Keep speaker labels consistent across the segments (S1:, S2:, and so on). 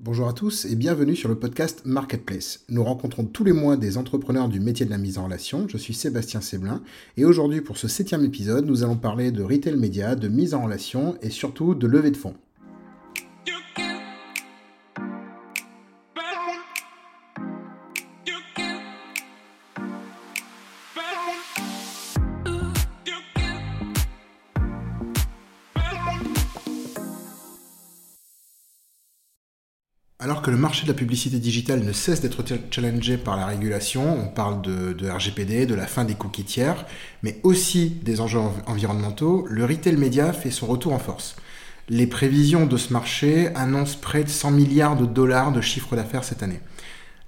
S1: Bonjour à tous et bienvenue sur le podcast Marketplace. Nous rencontrons tous les mois des entrepreneurs du métier de la mise en relation. Je suis Sébastien Séblin et aujourd'hui pour ce septième épisode, nous allons parler de retail média, de mise en relation et surtout de levée de fonds. Le marché de la publicité digitale ne cesse d'être challengé par la régulation, on parle de, RGPD, de la fin des cookies tiers, mais aussi des enjeux environnementaux, le retail média fait son retour en force. Les prévisions de ce marché annoncent près de 100 milliards de dollars de chiffre d'affaires cette année.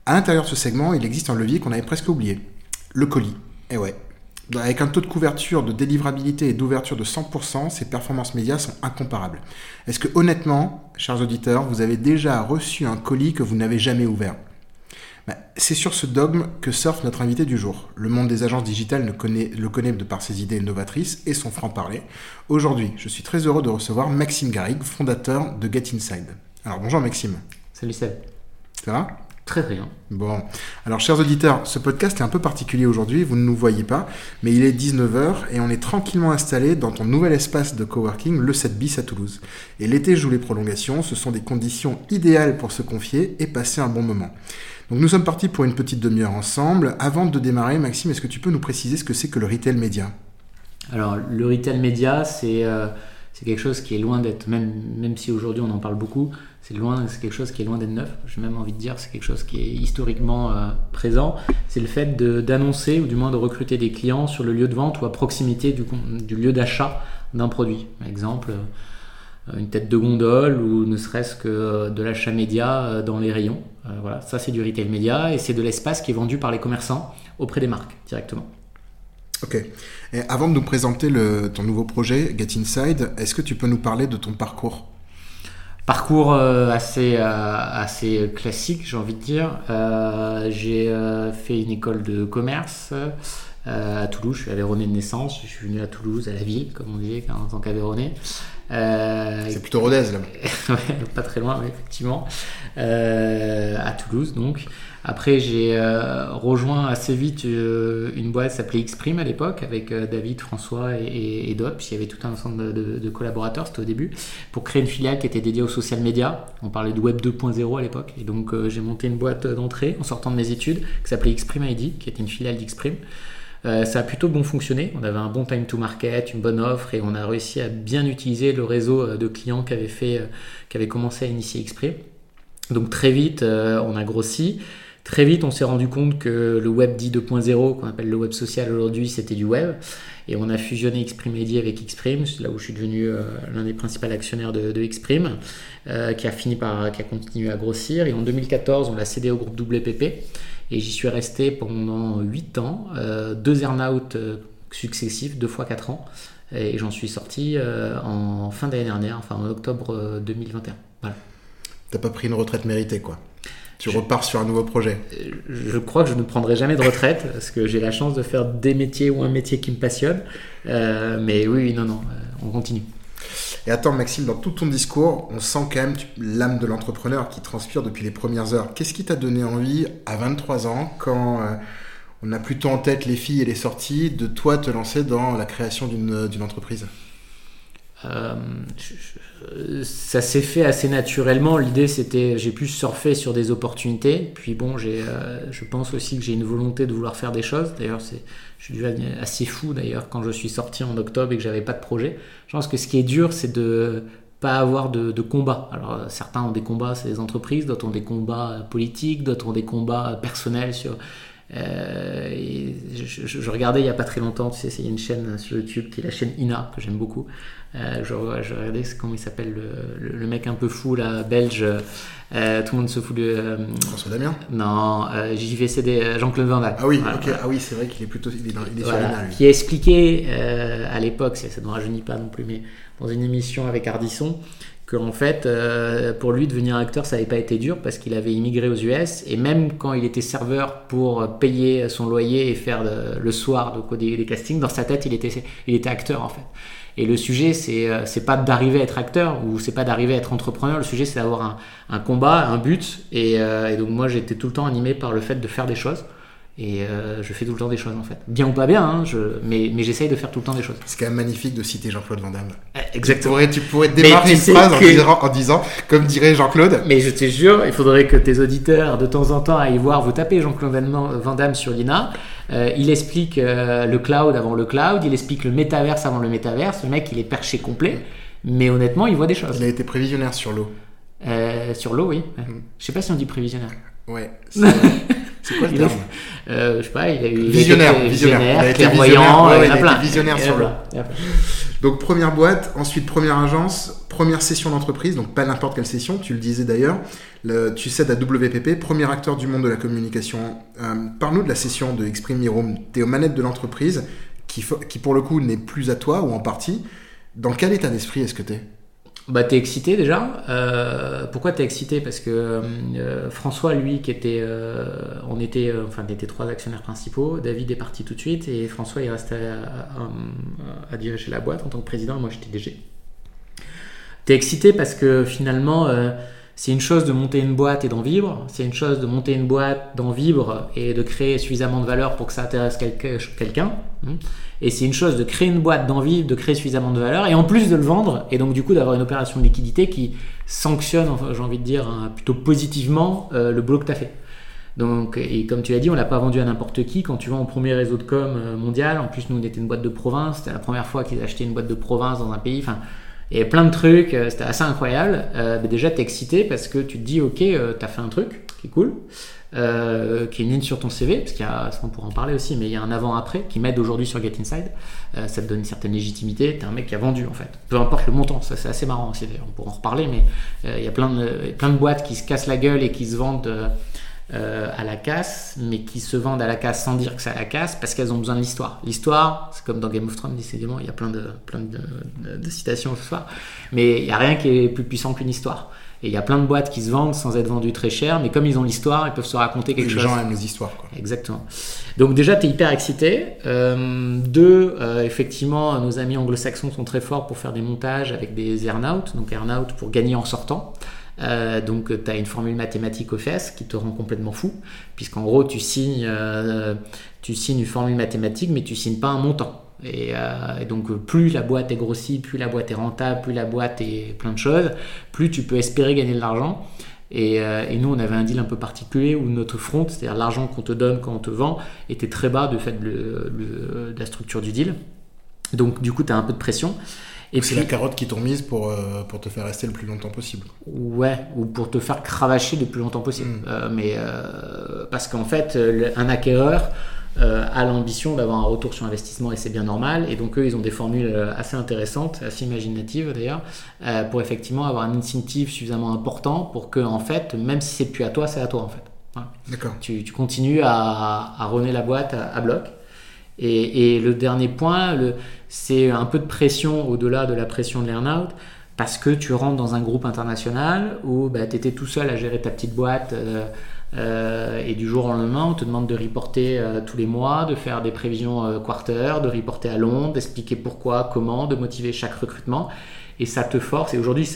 S1: À l'intérieur de ce segment, il existe un levier qu'on avait presque oublié, le colis. Eh ouais, avec un taux de couverture, de délivrabilité et d'ouverture de 100%, ces performances médias sont incomparables. Est-ce que honnêtement, chers auditeurs, vous avez déjà reçu un colis que vous n'avez jamais ouvert? Ben, C'est sur ce dogme que surfe notre invité du jour. Le monde des agences digitales le connaît, le connaît de par ses idées novatrices et son franc-parler. Aujourd'hui, je suis très heureux de recevoir Maxime Garrigue, fondateur de Get Inside. Alors bonjour Maxime.
S2: Salut Seb.
S1: Ça va?
S2: Très bien.
S1: Bon, alors chers auditeurs, ce podcast est un peu particulier aujourd'hui, vous ne nous voyez pas, mais il est 19h et on est tranquillement installé dans ton nouvel espace de coworking, le 7 bis à Toulouse. Et l'été joue les prolongations, ce sont des conditions idéales pour se confier et passer un bon moment. Donc nous sommes partis pour une petite demi-heure ensemble. Avant de démarrer, Maxime, est-ce que tu peux nous préciser ce que c'est que le retail média?
S2: Alors le retail média, c'est... Euh, c'est quelque chose qui est loin d'être, même, même si aujourd'hui on en parle beaucoup, c'est quelque chose qui est loin d'être neuf. J'ai même envie de dire, c'est quelque chose qui est historiquement euh, présent. C'est le fait d'annoncer ou du moins de recruter des clients sur le lieu de vente ou à proximité du, lieu d'achat d'un produit. Par exemple, euh, une tête de gondole ou ne serait-ce que euh, de l'achat média dans les rayons. voilà, ça c'est du retail média et c'est de l'espace qui est vendu par les commerçants auprès des marques directement.
S1: Ok. Et avant de nous présenter ton nouveau projet, Get Inside, est-ce que tu peux nous parler de ton parcours?
S2: Parcours euh, assez, euh, assez classique, j'ai envie de dire. Euh, j'ai fait une école de commerce à Toulouse. Je suis aveyronais de naissance. Je suis venu à Toulouse, à la ville, comme on dit, en tant qu'aveyronais.
S1: C'est plutôt Rodez, là.
S2: pas très loin, effectivement. à Toulouse, donc. Après, j'ai euh, rejoint assez vite euh, une boîte s'appelait Xprime à l'époque, avec euh, David, François et, d'autres, puisqu'il y avait tout un ensemble de, collaborateurs, c'était au début, pour créer une filiale qui était dédiée aux social media. On parlait de Web 2.0 à l'époque. Et donc, j'ai monté une boîte d'entrée en sortant de mes études, qui s'appelait Xprime ID, qui était une filiale d'Xprime. ça a plutôt bon fonctionné. On avait un bon time to market, une bonne offre et on a réussi à bien utiliser le réseau de clients qui avait, fait, qui avait commencé à initier Xprime. Donc très vite, on a grossi. Très vite, on s'est rendu compte que le web dit 2.0, qu'on appelle le web social aujourd'hui, c'était du web. Et on a fusionné Xprime avec Xprime, là où je suis devenu euh, l'un des principaux actionnaires de, Xprime, euh, qui a fini par, qui a continué à grossir. Et en 2014, on l'a cédé au groupe WPP. Et j'y suis resté pendant 8 ans, euh, deux earn-out successifs, deux fois 4 ans. Et j'en suis sorti en fin d'année dernière, enfin en octobre 2021. Voilà.
S1: T'as pas pris une retraite méritée, quoi tu repars sur un nouveau projet
S2: Je crois que je ne prendrai jamais de retraite parce que j'ai la chance de faire des métiers ou un métier qui me passionne. Euh, mais oui, non, non, euh, on continue.
S1: Et attends, Maxime, dans tout ton discours, on sent quand même l'âme de l'entrepreneur qui transpire depuis les premières heures. Qu'est-ce qui t'a donné envie à 23 ans, quand euh, on a plutôt en tête les filles et les sorties, de toi te lancer dans la création d'une entreprise?
S2: Ça s'est fait assez naturellement. L'idée, c'était, j'ai pu surfer sur des opportunités. Puis bon, j'ai, euh, je pense aussi que j'ai une volonté de vouloir faire des choses. D'ailleurs, c'est, je suis assez fou d'ailleurs quand je suis sorti en octobre et que j'avais pas de projet. Je pense que ce qui est dur, c'est de pas avoir de, de combat. Alors certains ont des combats, c'est des entreprises, d'autres ont des combats politiques, d'autres ont des combats personnels sur euh, je, regardais il n'y a pas très longtemps, tu sais, il y a une chaîne sur YouTube qui est la chaîne Ina, que j'aime beaucoup. Euh, je, regardais comment il s'appelle, le, le, mec un peu fou, là, belge. Euh, tout le monde se fout de.
S1: François Damien?
S2: Non, JVCD, Jean-Claude Van Damme.
S1: Ah oui, ah oui c'est vrai qu'il est plutôt il est, dans, il est sur l'Ina.
S2: Qui a expliqué à l'époque, ça ne rajeunit pas non plus, mais dans une émission avec Ardisson, qu'en fait, euh, pour lui, devenir acteur, ça n'avait pas été dur parce qu'il avait immigré aux US et même quand il était serveur pour payer son loyer et faire le, soir donc, des, des, castings, dans sa tête, il était, il était acteur en fait. Et le sujet, c'est euh, c'est pas d'arriver à être acteur ou c'est pas d'arriver à être entrepreneur. Le sujet, c'est d'avoir un, un, combat, un but. Et, euh, et donc moi, j'étais tout le temps animé par le fait de faire des choses. Et euh, je fais tout le temps des choses en fait. Bien ou pas bien, hein, je... mais, mais j'essaye de faire tout le temps des choses.
S1: C'est quand même magnifique de citer Jean-Claude Van Damme.
S2: Eh, exactement.
S1: Tu pourrais, tu pourrais démarrer une phrase en, disant, comme dirait Jean-Claude.
S2: Mais je te jure, il faudrait que tes auditeurs de temps en temps aillent voir, vous tapez Jean-Claude Van Damme sur l'INA. Euh, il explique euh, le cloud avant le cloud, il explique le métaverse avant le métaverse. Le mec, il est perché complet. Mais honnêtement, il voit des choses.
S1: Il a été prévisionnaire sur l'eau.
S2: sur l'eau, oui. Mm. Je sais pas si on dit prévisionnaire.
S1: Ouais. C'est quoi le terme
S2: euh, Je sais pas, il a eu.
S1: Visionnaire,
S2: il
S1: visionnaire.
S2: Clairvoyant,
S1: visionnaire,
S2: il, a plein.
S1: visionnaire sur le. Donc première boîte, ensuite première agence, première session d'entreprise, donc pas n'importe quelle session, tu le disais d'ailleurs. Tu cèdes à WPP, premier acteur du monde de la communication. Euh, Parle-nous de la session de Exprime Miroom. Tu es aux manettes de l'entreprise, qui, qui pour le coup n'est plus à toi ou en partie. Dans quel état d'esprit est-ce que tu es
S2: bah, t'es excité déjà. Euh, pourquoi t'es excité? Parce que euh, François, lui, qui était, euh, on était, euh, enfin, on était trois actionnaires principaux. David est parti tout de suite et François il resté à, à, diriger la boîte en tant que président. Moi, j'étais DG. T'es excité parce que finalement, euh, c'est une chose de monter une boîte et d'en vivre. C'est une chose de monter une boîte, d'en vivre et de créer suffisamment de valeur pour que ça intéresse quelqu'un. Hein. Et c'est une chose de créer une boîte, d'en vivre, de créer suffisamment de valeur et en plus de le vendre et donc du coup d'avoir une opération de liquidité qui sanctionne, j'ai envie de dire, hein, plutôt positivement euh, le boulot que tu as fait. Donc, et comme tu l'as dit, on l'a pas vendu à n'importe qui. Quand tu vas en premier réseau de com euh, mondial, en plus nous on était une boîte de province, c'était la première fois qu'ils achetaient une boîte de province dans un pays. Enfin, et plein de trucs, euh, c'était assez incroyable. Euh, déjà, t'es excité parce que tu te dis, ok, euh, t'as fait un truc qui est cool, euh, qui est une ligne sur ton CV, parce qu'il y a, on pourra en parler aussi, mais il y a un avant-après qui m'aide aujourd'hui sur Get Inside. Euh, ça te donne une certaine légitimité. T'es un mec qui a vendu en fait, peu importe le montant. Ça, c'est assez marrant. On pourra en reparler, mais il y a plein de, plein de boîtes qui se cassent la gueule et qui se vendent. Euh, à la casse, mais qui se vendent à la casse sans dire que c'est à la casse parce qu'elles ont besoin de l'histoire. L'histoire, c'est comme dans Game of Thrones, décidément, il y a plein de, plein de, de, citations ce soir, mais il n'y a rien qui est plus puissant qu'une histoire. Et il y a plein de boîtes qui se vendent sans être vendues très cher, mais comme ils ont l'histoire, ils peuvent se raconter quelque chose.
S1: Les gens aiment les histoires. Quoi.
S2: Exactement. Donc déjà, tu es hyper excité. Euh, deux, euh, effectivement, nos amis anglo-saxons sont très forts pour faire des montages avec des earn-out, donc earn-out pour gagner en sortant. Euh, donc tu as une formule mathématique aux fesses qui te rend complètement fou, puisqu'en gros tu signes, euh, tu signes une formule mathématique, mais tu signes pas un montant. Et, euh, donc plus la boîte est grossie, plus la boîte est rentable, plus la boîte est plein de choses, plus tu peux espérer gagner de l'argent. Et, et, nous, on avait un deal un peu particulier où notre front, c'est-à-dire l'argent qu'on te donne quand on te vend, était très bas de fait de la structure du deal. Donc du coup, tu as un peu de pression.
S1: Et c'est la carotte qui t'ont mise pour, euh, pour te faire rester le plus longtemps possible.
S2: Ouais, ou pour te faire cravacher le plus longtemps possible. Mm. Euh, mais euh, parce qu'en fait, un acquéreur a l'ambition d'avoir un retour sur investissement et c'est bien normal. Et donc eux, ils ont des formules assez intéressantes, assez imaginatives d'ailleurs, pour effectivement avoir un incentive suffisamment important pour que en fait, même si c'est plus à toi, c'est à toi en fait.
S1: D'accord.
S2: Tu, tu, continues à, à rener la boîte à, à bloc. Et, et, le dernier point, le, c'est un peu de pression au-delà de la pression de l'earnout parce que tu rentres dans un groupe international où bah, tu étais tout seul à gérer ta petite boîte euh, euh, et du jour au lendemain on te demande de reporter euh, tous les mois, de faire des prévisions quarter, de reporter à Londres, d'expliquer pourquoi, comment, de motiver chaque recrutement et ça te force et aujourd'hui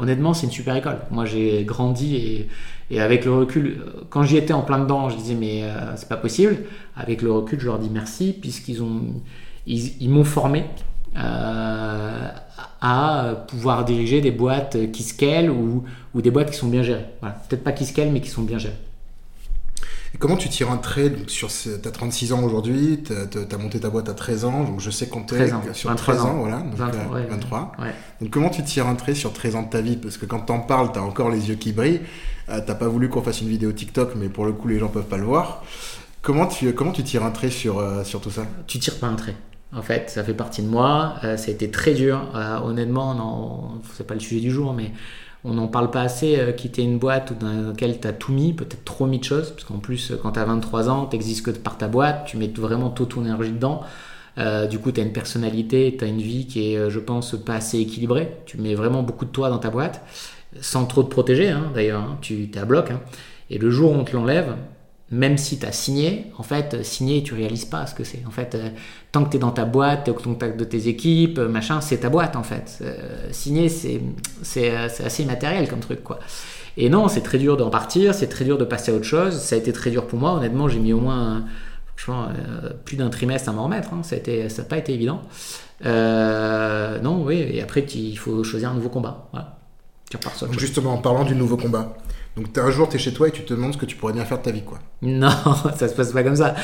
S2: honnêtement c'est une super école. Moi j'ai grandi et, avec le recul quand j'y étais en plein dedans je disais mais c'est pas possible. Avec le recul je leur dis merci puisqu'ils ont ils, m'ont formé euh, à pouvoir diriger des boîtes qui scalent ou, ou des boîtes qui sont bien gérées. Peut-être pas qui scalent, mais qui sont bien gérées.
S1: Et comment tu tires un trait sur Tu as 36 ans aujourd'hui, tu as, monté ta boîte à 13 ans, donc je sais compter sur 13 ans, voilà, donc 23. Euh, donc comment tu tires un trait sur 13 ans de ta vie? Parce que quand t'en parles, tu as encore les yeux qui brillent. Euh, t'as pas voulu qu'on fasse une vidéo TikTok, mais pour le coup, les gens peuvent pas le voir. Comment tu, comment tu tires un trait sur, sur tout ça?
S2: Tu tires pas un trait. En fait, ça fait partie de moi. Euh, ça a été très dur. Euh, honnêtement, c'est pas le sujet du jour, mais on n'en parle pas assez. Euh, quitter une boîte dans laquelle tu as tout mis, peut-être trop mis de choses, parce qu'en plus, quand tu as 23 ans, tu que par ta boîte, tu mets vraiment toute ton énergie dedans. du coup, tu as une personnalité, tu as une vie qui est, je pense, pas assez équilibrée. Tu mets vraiment beaucoup de toi dans ta boîte, sans trop te protéger, hein, d'ailleurs. Hein. tu es à bloc. Hein. Et le jour où on te l'enlève, même si tu as signé, en fait, signer, tu réalises pas ce que c'est. En fait, tant que tu es dans ta boîte, tu es au contact de tes équipes, machin, c'est ta boîte, en fait. signer, c'est assez immatériel comme truc, quoi. Et non, c'est très dur d'en partir, c'est très dur de passer à autre chose. Ça a été très dur pour moi, honnêtement, j'ai mis au moins euh, plus d'un trimestre à m'en remettre. Hein. Ça n'a pas été évident. Euh, non, oui, et après, il faut choisir un nouveau combat.
S1: justement, en parlant du nouveau combat, donc un jour, tu es chez toi et tu te demandes ce que tu pourrais bien faire de ta vie, quoi.
S2: Non, ça se passe pas comme ça.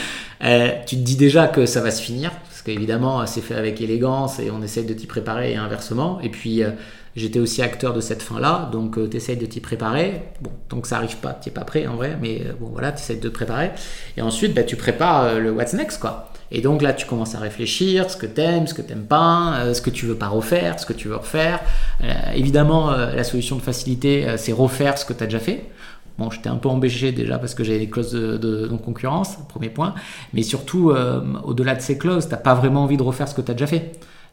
S2: Euh, tu te dis déjà que ça va se finir, parce qu'évidemment, c'est fait avec élégance et on essaye de t'y préparer et inversement. Et puis, J'étais aussi acteur de cette fin-là, donc euh, tu essayes de t'y préparer. Bon, tant que ça arrive pas, tu n'es pas prêt en vrai, mais euh, bon voilà, tu essayes de te préparer. Et ensuite, bah, tu prépares euh, le what's next, quoi. Et donc là, tu commences à réfléchir, ce que tu aimes, ce que tu n'aimes pas, ce que tu veux pas refaire, ce que tu veux refaire. évidemment, la solution de facilité, c'est refaire ce que tu as déjà fait. Bon, j'étais un peu embêché déjà parce que j'avais des clauses de, non-concurrence, premier point. Mais surtout, au-delà de ces clauses, tu n'as pas vraiment envie de refaire ce que tu as déjà fait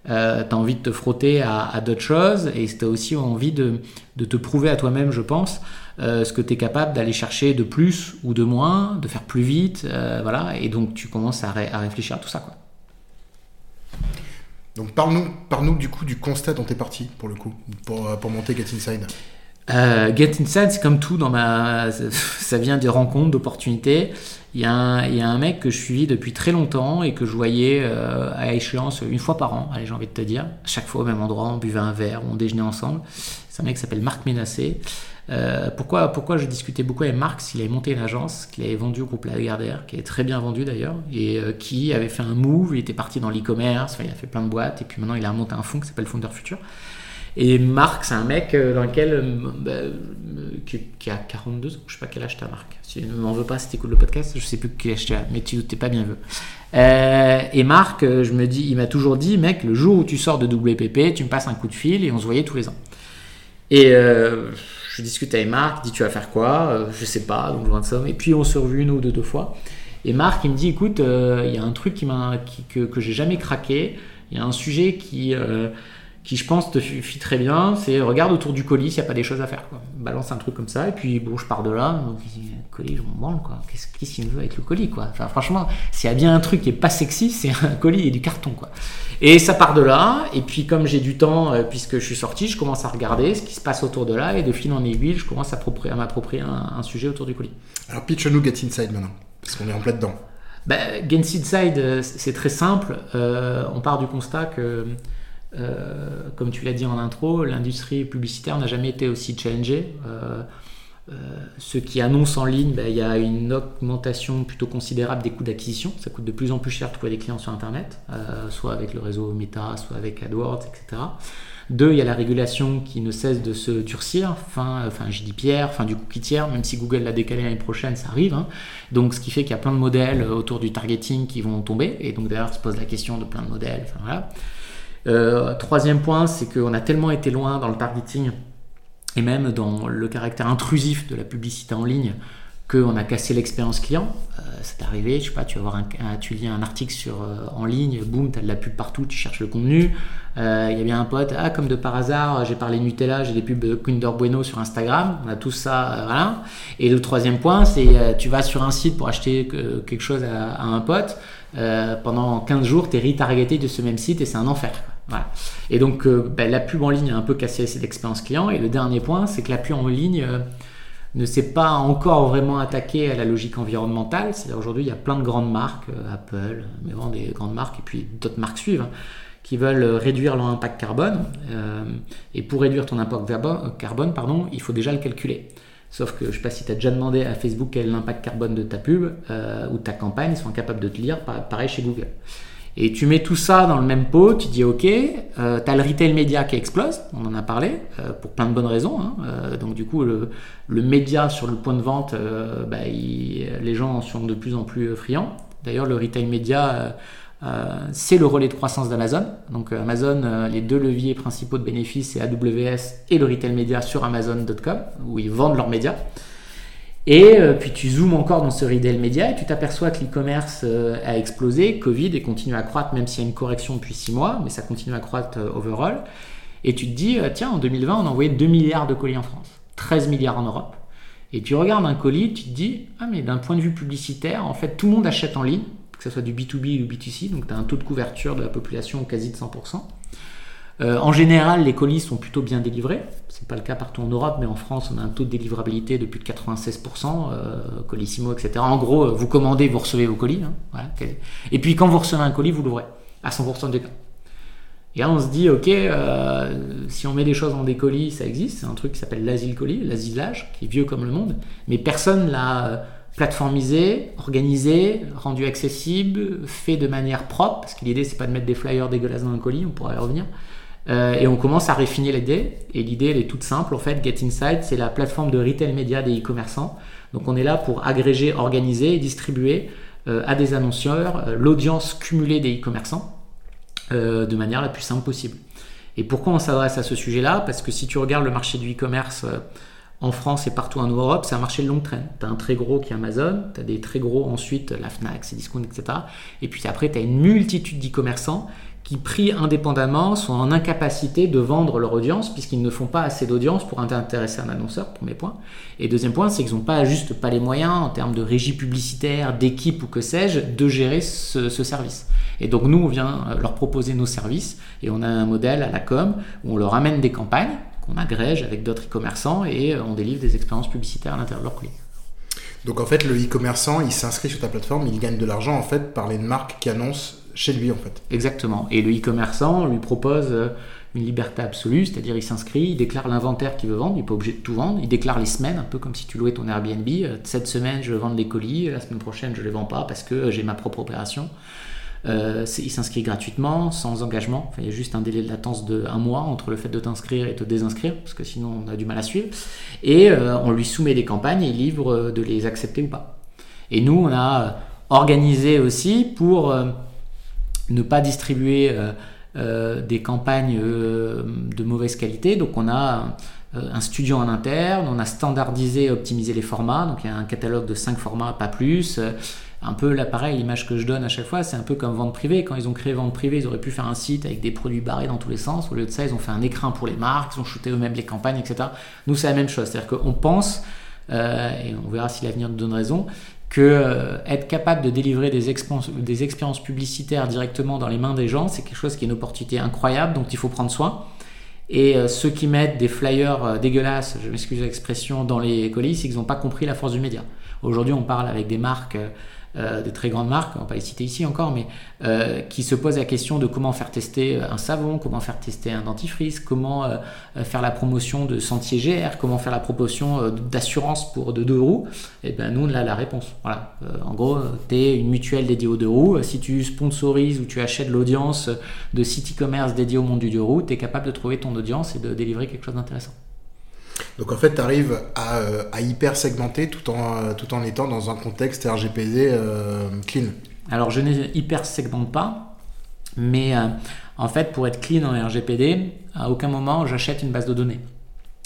S2: euh, tu as envie de te frotter à, d'autres choses et tu as aussi envie de, de, te prouver à toi-même, je pense, euh, ce que tu es capable d'aller chercher de plus ou de moins, de faire plus vite, euh, voilà, et donc tu commences à, à, réfléchir à tout ça. Quoi.
S1: Donc parle-nous parle du coup du constat dont tu es parti pour le coup, pour, pour monter Get Inside.
S2: Euh, Get Inside, c'est comme tout dans ma. Ça vient des rencontres, d'opportunités. Il y, a un, mec que je suis depuis très longtemps et que je voyais euh, à échéance une fois par an, allez, j'ai envie de te dire. Chaque fois au même endroit, on buvait un verre, on déjeunait ensemble. C'est un mec qui s'appelle Marc Ménassé. Euh, pourquoi, pourquoi je discutais beaucoup avec Marc? S'il avait monté une agence, qu'il avait vendu au groupe Lagardère, qui est très bien vendu d'ailleurs, et euh, qui avait fait un move, il était parti dans l'e-commerce, il a fait plein de boîtes, et puis maintenant il a monté un fonds qui s'appelle Founder Future. Et Marc, c'est un mec euh, dans lequel, euh, bah, euh, qui, a 42 ans, je sais pas quel âge t'as Marc. Si tu ne m'en veux pas si tu le podcast, je sais plus quel âge as, mais tu n'es pas bien vu. et Marc, je me dis, il m'a toujours dit, mec, le jour où tu sors de WPP, tu me passes un coup de fil et on se voyait tous les ans. Et je discute avec Marc, dit tu vas faire quoi? Je sais pas, donc loin de ça. Et puis on s'est revu une ou deux, deux fois. Et Marc, il me dit écoute, il y a un truc qui m'a, que, que j'ai jamais craqué. Il y a un sujet qui, qui je pense te suffit très bien, c'est regarde autour du colis s'il n'y a pas des choses à faire. Quoi. Balance un truc comme ça, et puis bon, je pars de là, donc colis, je m'en branle, quoi. Qu'est-ce qu'il me veut avec le colis, quoi? Enfin, franchement, s'il y a bien un truc qui est pas sexy, c'est un colis et du carton, quoi. Et ça part de là, et puis comme j'ai du temps, euh, puisque je suis sorti, je commence à regarder ce qui se passe autour de là, et de fil en aiguille, je commence à, à m'approprier un, sujet autour du colis.
S1: Alors pitch-nous Get Inside maintenant, parce qu'on est en plein dedans.
S2: Ben, Get Inside, euh, c'est très simple. Euh, on part du constat que euh, comme tu l'as dit en intro, l'industrie publicitaire n'a jamais été aussi challengée. Euh, euh, ceux qui annoncent en ligne, ben, il y a une augmentation plutôt considérable des coûts d'acquisition. Ça coûte de plus en plus cher de trouver des clients sur Internet, soit avec le réseau Meta, soit avec AdWords, etc. Deux, il y a la régulation qui ne cesse de se durcir, fin, enfin JDPR, fin du cookie tiers, même si Google l'a décalé l'année prochaine, ça arrive. Hein. Donc ce qui fait qu'il y a plein de modèles autour du targeting qui vont tomber, et donc d'ailleurs se pose la question de plein de modèles. Voilà. Euh, troisième point, c'est qu'on a tellement été loin dans le targeting et même dans le caractère intrusif de la publicité en ligne qu'on a cassé l'expérience client. Euh, c'est arrivé, je sais pas, tu vas voir un, tu lis un article sur, euh, en ligne, boum, tu as de la pub partout, tu cherches le contenu. Il y a bien un pote, ah, comme de par hasard, j'ai parlé Nutella, j'ai des pubs de Kinder Bueno sur Instagram, on a tout ça, voilà. Et le troisième point, c'est tu vas sur un site pour acheter quelque chose à, un pote, pendant 15 jours, tu es retargeté de ce même site et c'est un enfer. Et donc, euh, ben, la pub en ligne a un peu cassé cette expérience client. Et le dernier point, c'est que la pub en ligne euh, ne s'est pas encore vraiment attaquée à la logique environnementale. C'est-à-dire aujourd'hui, il y a plein de grandes marques, euh, Apple, mais vraiment des grandes marques, et puis d'autres marques suivent, hein, qui veulent réduire leur impact carbone. et pour réduire ton impact carbone, pardon, il faut déjà le calculer. Sauf que je ne sais pas si tu as déjà demandé à Facebook quel est l'impact carbone de ta pub ou de ta campagne, ils sont incapables de te lire, pareil chez Google. Et tu mets tout ça dans le même pot, tu dis ok, euh, tu as le retail média qui explose, on en a parlé, euh, pour plein de bonnes raisons. Hein. Euh, donc du coup, le, le, média sur le point de vente, euh, bah, les gens en sont de plus en plus friands. D'ailleurs, le retail média, c'est le relais de croissance d'Amazon. Donc Amazon, les deux leviers principaux de bénéfices, c'est AWS et le retail média sur Amazon.com, où ils vendent leurs médias. Et euh, puis tu zoomes encore dans ce retail média et tu t'aperçois que l'e-commerce euh, a explosé, Covid, et continue à croître, même s'il y a une correction depuis 6 mois, mais ça continue à croître euh, overall. Et tu te dis, tiens, en 2020, on a envoyé 2 milliards de colis en France, 13 milliards en Europe. Et tu regardes un colis, tu te dis, ah mais d'un point de vue publicitaire, en fait, tout le monde achète en ligne, que ce soit du B2B ou du B2C, donc tu as un taux de couverture de la population quasi de 100%. Euh, en général, les colis sont plutôt bien délivrés. C'est pas le cas partout en Europe, mais en France, on a un taux de délivrabilité de plus de 96%, euh, Colissimo, etc. En gros, vous commandez, vous recevez vos colis. Hein. Et puis quand vous recevez un colis, vous l'ouvrez à 100% des cas. Et là, on se dit, ok, euh, si on met des choses dans des colis, ça existe. C'est un truc qui s'appelle l'asile colis, l'asilage, qui est vieux comme le monde, mais personne l'a plateformisé, organisé, rendu accessible, fait de manière propre, parce que l'idée c'est pas de mettre des flyers dégueulasses dans un colis, on pourra y revenir, euh, et on commence à raffiner l'idée. Et l'idée, elle est toute simple. En fait, Get Inside, c'est la plateforme de retail média des e-commerçants. Donc, on est là pour agréger, organiser et distribuer euh, à des annonceurs euh, l'audience cumulée des e-commerçants de manière la plus simple possible. Et pourquoi on s'adresse à ce sujet-là? Parce que si tu regardes le marché du e-commerce en France et partout en Europe, c'est un marché de longue traîne. Tu as un très gros qui est Amazon, tu as des très gros ensuite, la Fnac, Cdiscount, etc. Et puis après, tu as une multitude d'e-commerçants qui, pris indépendamment, sont en incapacité de vendre leur audience puisqu'ils ne font pas assez d'audience pour intéresser un annonceur, premier point. Et deuxième point, c'est qu'ils n'ont pas juste pas les moyens en termes de régie publicitaire, d'équipe ou que sais-je, de gérer ce, service. Et donc nous, on vient euh, leur proposer nos services et on a un modèle à la com où on leur amène des campagnes qu'on agrège avec d'autres e-commerçants et euh, on délivre des expériences publicitaires à l'intérieur de leur clients.
S1: Donc en fait, le e-commerçant, il s'inscrit sur ta plateforme, il gagne de l'argent en fait par les marques qui annoncent chez lui en fait.
S2: Exactement. Et le e-commerçant lui propose euh, une liberté absolue, c'est-à-dire il s'inscrit, il déclare l'inventaire qu'il veut vendre, il n'est pas obligé de tout vendre, il déclare les semaines, un peu comme si tu louais ton Airbnb. Euh, cette semaine, je veux vendre des colis, la semaine prochaine, je ne les vends pas parce que euh, j'ai ma propre opération. il s'inscrit gratuitement, sans engagement. il y a juste un délai de latence de un mois entre le fait de t'inscrire et de te désinscrire, parce que sinon on a du mal à suivre. Et on lui soumet des campagnes et il livre de les accepter ou pas. Et nous, on a organisé aussi pour ne pas distribuer euh, euh, des campagnes euh, de mauvaise qualité. Donc on a un studio en interne, on a standardisé et optimisé les formats. Donc il y a un catalogue de 5 formats, pas plus un peu là pareil, l'image que je donne à chaque fois, c'est un peu comme vente privée. Quand ils ont créé vente privée, ils auraient pu faire un site avec des produits barrés dans tous les sens. Au lieu de ça, ils ont fait un écran pour les marques, ils ont shooté eux-mêmes les campagnes, etc. Nous, c'est la même chose. C'est-à-dire qu'on pense, et on verra si l'avenir nous donne raison, que euh, être capable de délivrer des, des, expériences publicitaires directement dans les mains des gens, c'est quelque chose qui est une opportunité incroyable, dont il faut prendre soin. Et euh, ceux qui mettent des flyers euh, dégueulasses, je m'excuse l'expression, dans les colis, c'est qu'ils n'ont pas compris la force du média. Aujourd'hui, on parle avec des marques euh, des très grandes marques, on va pas les citer ici encore, mais euh, qui se posent la question de comment faire tester un savon, comment faire tester un dentifrice, comment euh, faire la promotion de sentier GR, comment faire la promotion d'assurance pour de deux roues. Et eh bien nous, on a la réponse. Voilà. en gros, tu es une mutuelle dédiée aux deux roues. Si tu sponsorises ou tu achètes l'audience de site e-commerce dédié au monde du deux roues, tu es capable de trouver ton audience et de délivrer quelque chose d'intéressant.
S1: Donc en fait, tu arrives euh, à, hyper segmenter tout en, euh, tout en étant dans un contexte RGPD euh, clean.
S2: Alors je ne hyper segmente pas, mais en fait, pour être clean en RGPD, à aucun moment j'achète une base de données.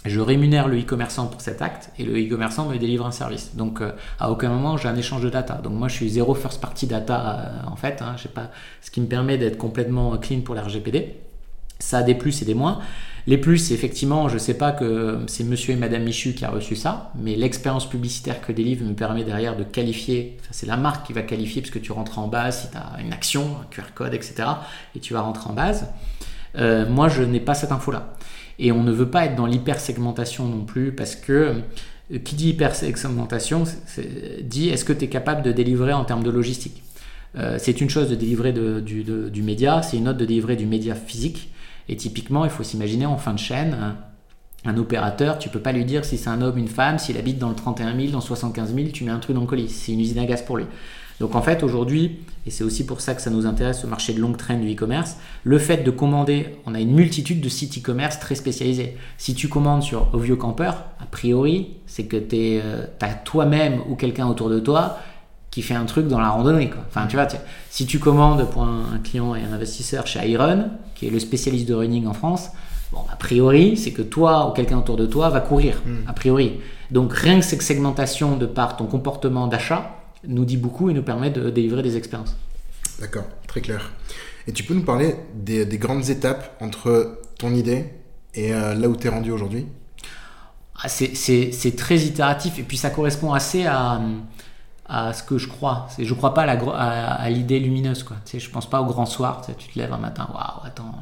S2: Je rémunère le e-commerçant pour cet acte et le e-commerçant me délivre un service. Donc à aucun moment j'ai un échange de data. Donc moi je suis zéro first party data en fait. Hein, pas, ce qui me permet d'être complètement clean pour la RGPD. Ça a des plus et des moins. Les plus, effectivement, je ne sais pas que c'est monsieur et madame Michu qui a reçu ça, mais l'expérience publicitaire que délivre me permet derrière de qualifier, c'est la marque qui va qualifier parce que tu rentres en base si tu as une action, un QR code, etc. et tu vas rentrer en base. Euh, moi, je n'ai pas cette info-là. Et on ne veut pas être dans l'hypersegmentation non plus parce que euh, qui dit hypersegmentation dit est-ce que tu es capable de délivrer en termes de logistique? Euh, c'est une chose de délivrer du, média, c'est une autre de délivrer du média physique. Et typiquement, il faut s'imaginer en fin de chaîne, un, opérateur, tu peux pas lui dire si c'est un homme, une femme, s'il habite dans le 31 000, dans le 75 000, tu mets un truc dans le colis. C'est une usine à gaz pour lui. Donc en fait, aujourd'hui, et c'est aussi pour ça que ça nous intéresse, ce marché de longue traîne du e-commerce, le fait de commander, on a une multitude de sites e-commerce très spécialisés. Si tu commandes sur Ovio Camper, a priori, c'est que tu euh, as toi-même ou quelqu'un autour de toi qui fait un truc dans la randonnée. Quoi. Enfin, tu vois, si tu commandes pour un, client et un investisseur chez iRun, qui est le spécialiste de running en France, bon, a priori, c'est que toi ou quelqu'un autour de toi va courir, hmm. a priori. Donc rien que cette segmentation de par ton comportement d'achat nous dit beaucoup et nous permet de délivrer des expériences.
S1: D'accord, très clair. Et tu peux nous parler des, grandes étapes entre ton idée et euh, là où tu es rendu aujourd'hui?
S2: Ah, C'est très itératif et puis ça correspond assez à, à ce que je crois. Je crois pas à, à, l'idée lumineuse. Quoi. Tu sais, je pense pas au grand soir. Tu, sais, tu te lèves un matin, waouh, attends,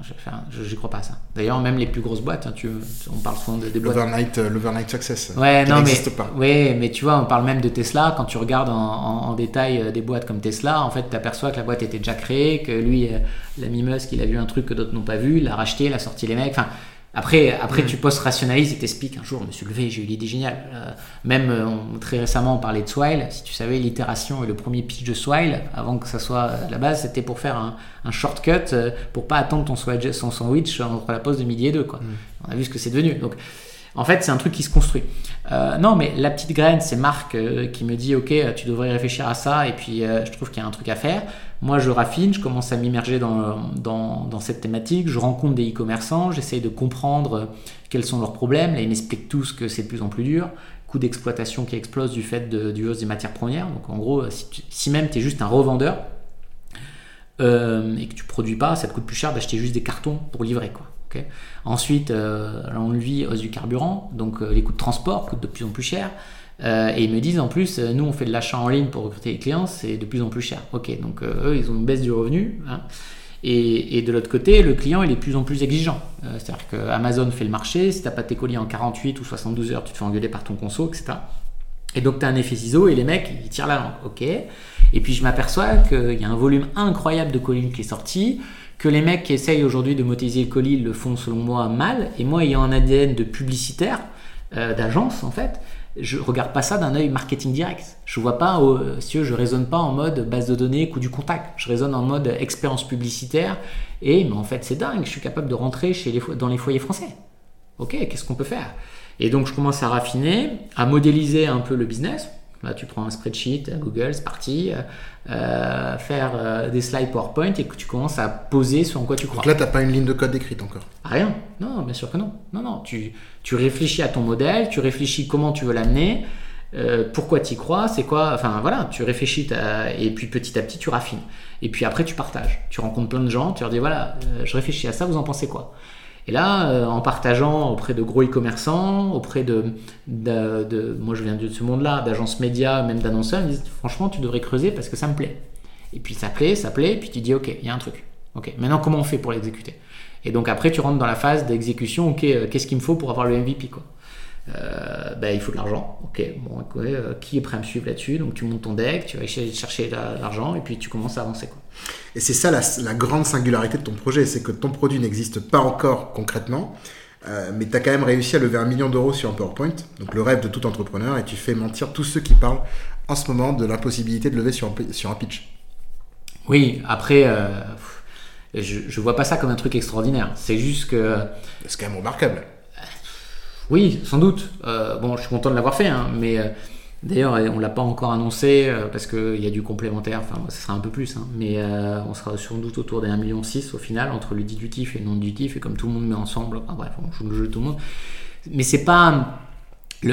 S2: je j'y crois pas à ça. D'ailleurs, même les plus grosses boîtes, hein, tu, on parle souvent des boîtes.
S1: L'overnight, euh, success.
S2: Ouais, non, mais, pas. Ouais, mais tu vois, on parle même de Tesla. Quand tu regardes en, en, détail euh, des boîtes comme Tesla, en fait, tu aperçois que la boîte était déjà créée, que lui, euh, l'ami Musk, il a vu un truc que d'autres n'ont pas vu, il l'a racheté, il a sorti les mecs. Enfin, après, après mm. tu post-rationalises et t'expliques. Un jour, je me suis levé, j'ai eu l'idée géniale. Euh, même euh, très récemment, on parlait de Swile. Si tu savais, l'itération et le premier pitch de Swile, avant que ça soit la base, c'était pour faire un, un shortcut euh, pour pas attendre ton sandwich entre la pause de midi et deux. Quoi. Mm. On a vu ce que c'est devenu. Donc, en fait, c'est un truc qui se construit. Euh, non, mais la petite graine, c'est Marc euh, qui me dit, ok, tu devrais réfléchir à ça, et puis euh, je trouve qu'il y a un truc à faire. Moi, je raffine, je commence à m'immerger dans, dans, cette thématique, je rencontre des e-commerçants, j'essaye de comprendre quels sont leurs problèmes. Là, ils m'expliquent tous que c'est de plus en plus dur. Coût d'exploitation qui explose du fait de, du hausse des matières premières. Donc, en gros, si, même tu es juste un revendeur et que tu produis pas, ça te coûte plus cher d'acheter juste des cartons pour livrer, quoi. Ensuite, euh, on lui hausse du carburant, donc euh, les coûts de transport coûtent de plus en plus cher. Euh, et ils me disent en plus, nous on fait de l'achat en ligne pour recruter les clients, c'est de plus en plus cher. Ok, donc eux ils ont une baisse du revenu. Hein. Et, de l'autre côté, le client il est de plus en plus exigeant. C'est-à-dire que Amazon fait le marché, si tu n'as pas tes colis en 48 ou 72 heures, tu te fais engueuler par ton conso, etc. Et donc tu as un effet ciseau et les mecs ils tirent la langue. Ok. Et puis je m'aperçois qu'il y a un volume incroyable de colis qui est sorti que les mecs qui essayent aujourd'hui de monétiser le colis le font selon moi mal. Et moi, ayant un ADN de publicitaire, euh, d'agence en fait, je regarde pas ça d'un œil marketing direct. Je vois pas, euh, si je raisonne pas en mode base de données, coût du contact. Je raisonne en mode expérience publicitaire. Et mais en fait, c'est dingue. Je suis capable de rentrer chez les, dans les foyers français. Ok, qu'est-ce qu'on peut faire? Et donc, je commence à raffiner, à modéliser un peu le business. Là, tu prends un spreadsheet, Google, c'est parti. Euh, faire euh, des slides PowerPoint et que tu commences à poser sur quoi tu crois.
S1: Donc là, tu n'as pas une ligne de code écrite encore
S2: Rien. Non, bien sûr que non. Non, non. Tu, tu réfléchis à ton modèle, tu réfléchis comment tu veux l'amener, euh, pourquoi tu y crois, c'est quoi. Enfin voilà, tu réfléchis et puis petit à petit, tu raffines. Et puis après, tu partages. Tu rencontres plein de gens, tu leur dis voilà, je réfléchis à ça, vous en pensez quoi? Et là, euh, en partageant auprès de gros e-commerçants, auprès de, de, Moi, je viens de ce monde-là, d'agences médias, même d'annonceurs, ils me disent franchement, tu devrais creuser parce que ça me plaît. Et puis ça plaît, ça plaît, puis tu dis ok, il y a un truc. Ok, maintenant comment on fait pour l'exécuter? Et donc après, tu rentres dans la phase d'exécution ok, euh, qu'est-ce qu'il me faut pour avoir le MVP quoi? Euh, ben, il faut de l'argent. Ok, bon, euh, qui est prêt à me suivre là-dessus? Donc tu montes ton deck, tu vas chercher l'argent et puis tu commences à avancer. Quoi.
S1: Et c'est ça la, grande singularité de ton projet, c'est que ton produit n'existe pas encore concrètement, euh, mais tu as quand même réussi à lever un million d'euros sur un PowerPoint, donc le rêve de tout entrepreneur, et tu fais mentir tous ceux qui parlent en ce moment de l'impossibilité de lever sur un, sur un pitch.
S2: Oui, après, je, je vois pas ça comme un truc extraordinaire. C'est juste que.
S1: C'est quand même remarquable.
S2: Oui, sans doute. Euh, bon, je suis content de l'avoir fait, hein, mais euh, d'ailleurs, on l'a pas encore annoncé euh, parce qu'il y a du complémentaire. Enfin, ça sera un peu plus, hein, mais on sera sans doute autour des 1,6 million au final entre le dilutif et le non dilutif. Et comme tout le monde met ensemble, bref, on joue le jeu de tout le monde. Mais c'est pas.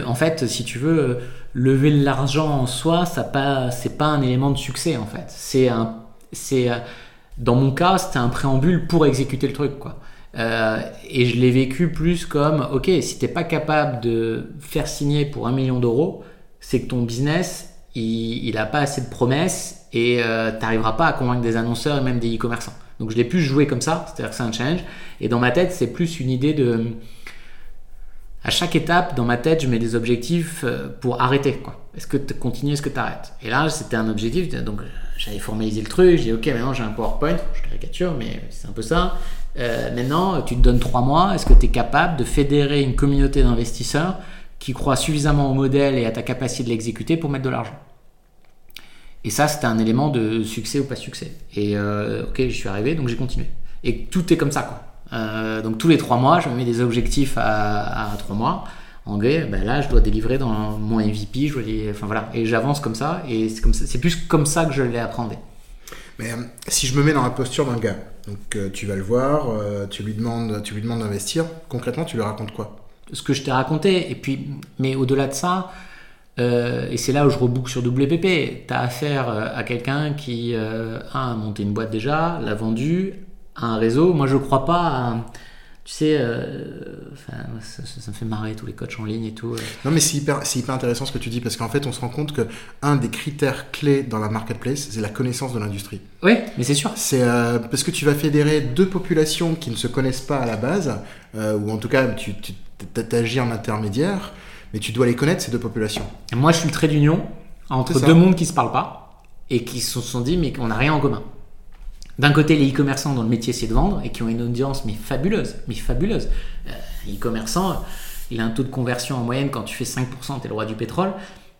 S2: En fait, si tu veux, lever de l'argent en soi, ça pas, c'est pas un élément de succès en fait. C'est un, c'est, dans mon cas, c'était un préambule pour exécuter le truc, quoi. Euh, et je l'ai vécu plus comme, ok, si t'es pas capable de faire signer pour un million d'euros, c'est que ton business, il, n'a a pas assez de promesses et euh, t'arriveras pas à convaincre des annonceurs et même des e-commerçants. Donc je l'ai plus joué comme ça, c'est-à-dire que c'est un challenge. Et dans ma tête, c'est plus une idée de... À chaque étape, dans ma tête, je mets des objectifs euh, pour arrêter. Quoi. Est-ce que tu continues, est-ce que tu arrêtes Et là, c'était un objectif, donc j'avais formalisé le truc, j'ai dit ok, maintenant j'ai un PowerPoint, je caricature, mais c'est un peu ça. Euh, maintenant, tu te donnes trois mois. Est-ce que tu es capable de fédérer une communauté d'investisseurs qui croient suffisamment au modèle et à ta capacité de l'exécuter pour mettre de l'argent? Et ça, c'était un élément de succès ou pas succès. Et euh, ok, je suis arrivé, donc j'ai continué. Et tout est comme ça, quoi. Euh, donc tous les trois mois, je me mets des objectifs à, trois mois. En anglais, ben là, je dois délivrer dans mon MVP, enfin voilà, et j'avance comme ça. Et c'est plus comme ça que je l'ai appris.
S1: Mais si je me mets dans la posture d'un gars, donc euh, tu vas le voir, euh, tu lui demandes, tu lui demandes d'investir. Concrètement, tu lui racontes quoi?
S2: Ce que je t'ai raconté. Et puis, mais au-delà de ça, euh, et c'est là où je reboucle sur WPP, tu as affaire à quelqu'un qui a monté une boîte déjà, l'a vendue, a un réseau. Moi, je crois pas à tu sais, euh, ça, me fait marrer tous les coachs en ligne et tout. Euh.
S1: Non, mais c'est hyper, hyper intéressant ce que tu dis parce qu'en fait, on se rend compte que un des critères clés dans la marketplace, c'est la connaissance de l'industrie.
S2: Oui, mais c'est sûr.
S1: C'est euh, parce que tu vas fédérer deux populations qui ne se connaissent pas à la base, ou en tout cas, tu, tu agis en intermédiaire, mais tu dois les connaître ces deux populations.
S2: moi, je suis le trait d'union entre deux mondes qui se parlent pas et qui se sont dit mais qu'on n'a rien en commun. D'un côté, les e-commerçants dont le métier c'est de vendre et qui ont une audience mais fabuleuse, mais fabuleuse. Euh, e-commerçant, il a un taux de conversion en moyenne quand tu fais 5%, tu es le roi du pétrole.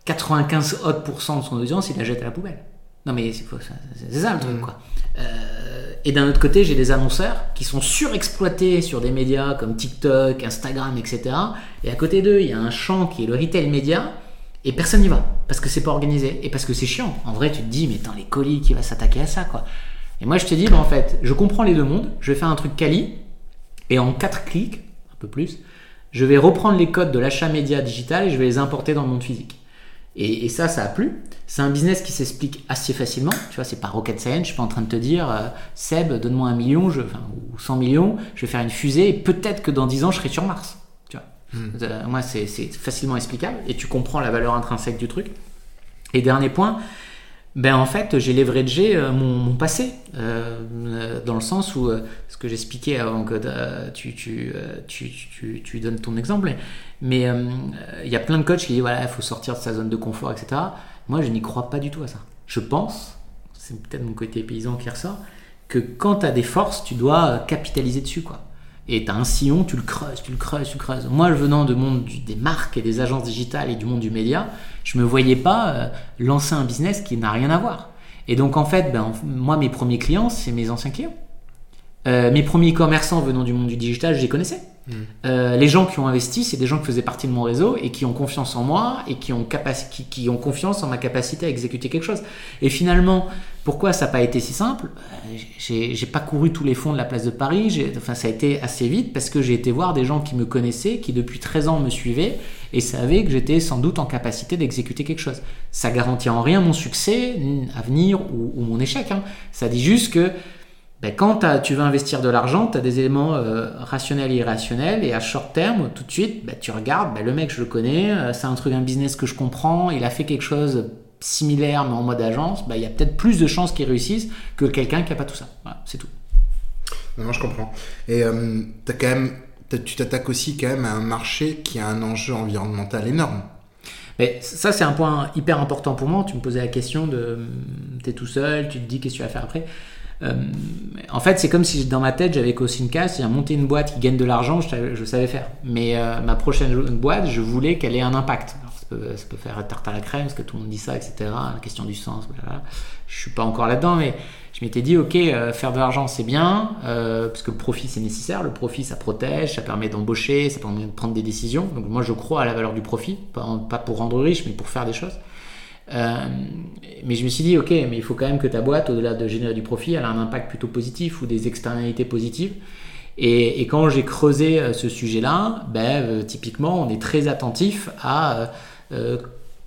S2: 95% de son audience, il la jette à la poubelle. Non mais c'est ça le truc mm. quoi. Euh, et d'un autre côté, j'ai des annonceurs qui sont surexploités sur des médias comme TikTok, Instagram, etc. Et à côté d'eux, il y a un champ qui est le retail média et personne n'y va parce que c'est pas organisé et parce que c'est chiant. En vrai, tu te dis mais attends les colis qui va s'attaquer à ça quoi? Et moi, je te dis, bah, en fait, je comprends les deux mondes, je vais faire un truc quali, et en quatre clics, un peu plus, je vais reprendre les codes de l'achat média digital et je vais les importer dans le monde physique. Et, ça, ça a plu. C'est un business qui s'explique assez facilement. Tu vois, c'est pas rocket science. Je suis pas en train de te dire, euh, Seb, donne-moi un million, je, enfin, ou 100 millions, je vais faire une fusée et peut-être que dans 10 ans, je serai sur Mars. Tu vois. Hmm. Euh, moi, c'est facilement explicable et tu comprends la valeur intrinsèque du truc. Et dernier point, ben en fait j'ai leveragé euh, mon, passé euh, dans le sens où euh, ce que j'expliquais avant que tu, tu, tu, tu, donnes ton exemple mais il y a plein de coachs qui disent voilà il faut sortir de sa zone de confort etc moi je n'y crois pas du tout à ça. Je pense c'est peut-être mon côté paysan qui ressort que quand tu as des forces tu dois capitaliser dessus quoi. Et tu as un sillon, tu le creuses, tu le creuses, tu le creuses. Moi, venant du monde des marques et des agences digitales et du monde du média, je me voyais pas euh, lancer un business qui n'a rien à voir. Et donc, en fait, ben, moi, mes premiers clients, c'est mes anciens clients. Euh, mes premiers commerçants venant du monde du digital, je les connaissais. Euh, les gens qui ont investi, c'est des gens qui faisaient partie de mon réseau et qui ont confiance en moi et qui ont, confiance en ma capacité à exécuter quelque chose. Et finalement, pourquoi ça n'a pas été si simple? J'ai pas couru tous les fonds de la place de Paris, enfin, ça a été assez vite parce que j'ai été voir des gens qui me connaissaient, qui depuis 13 ans me suivaient et savaient que j'étais sans doute en capacité d'exécuter quelque chose. Ça garantit en rien mon succès à venir ou, mon échec. Hein. Ça dit juste que ben, quand tu veux investir de l'argent, tu as des éléments euh, rationnels et irrationnels, et à short terme, tout de suite, ben, tu regardes, ben, le mec, je le connais, euh, c'est un truc, un business que je comprends, il a fait quelque chose similaire mais en mode agence, il y a peut-être plus de chances qu'il réussisse que quelqu'un qui n'a pas tout ça. Voilà, c'est tout.
S1: Non, je comprends. Et euh, as quand même, tu t'attaques aussi quand même à un marché qui a un enjeu environnemental énorme.
S2: Mais ça, c'est un point hyper important pour moi. Tu me posais la question de, tu es tout seul, tu te dis qu'est-ce que tu vas faire après? Euh, en fait, c'est comme si dans ma tête, j'avais qu'aussi une casse, a monté une boîte qui gagne de l'argent, je, savais faire. Mais euh, ma prochaine boîte, je voulais qu'elle ait un impact. ça, peut, faire tarte à la crème, parce que tout le monde dit ça, etc. La question du sens, voilà. Je suis pas encore là-dedans, mais je m'étais dit, ok, euh, faire de l'argent, c'est bien, parce que le profit, c'est nécessaire. Le profit, ça protège, ça permet d'embaucher, ça permet de prendre des décisions. Donc moi, je crois à la valeur du profit, pas pour rendre riche, mais pour faire des choses. Euh, mais je me suis dit, ok, mais il faut quand même que ta boîte, au-delà de générer du profit, elle a un impact plutôt positif ou des externalités positives. Et, quand j'ai creusé euh, ce sujet-là, ben, euh, typiquement, on est très attentif à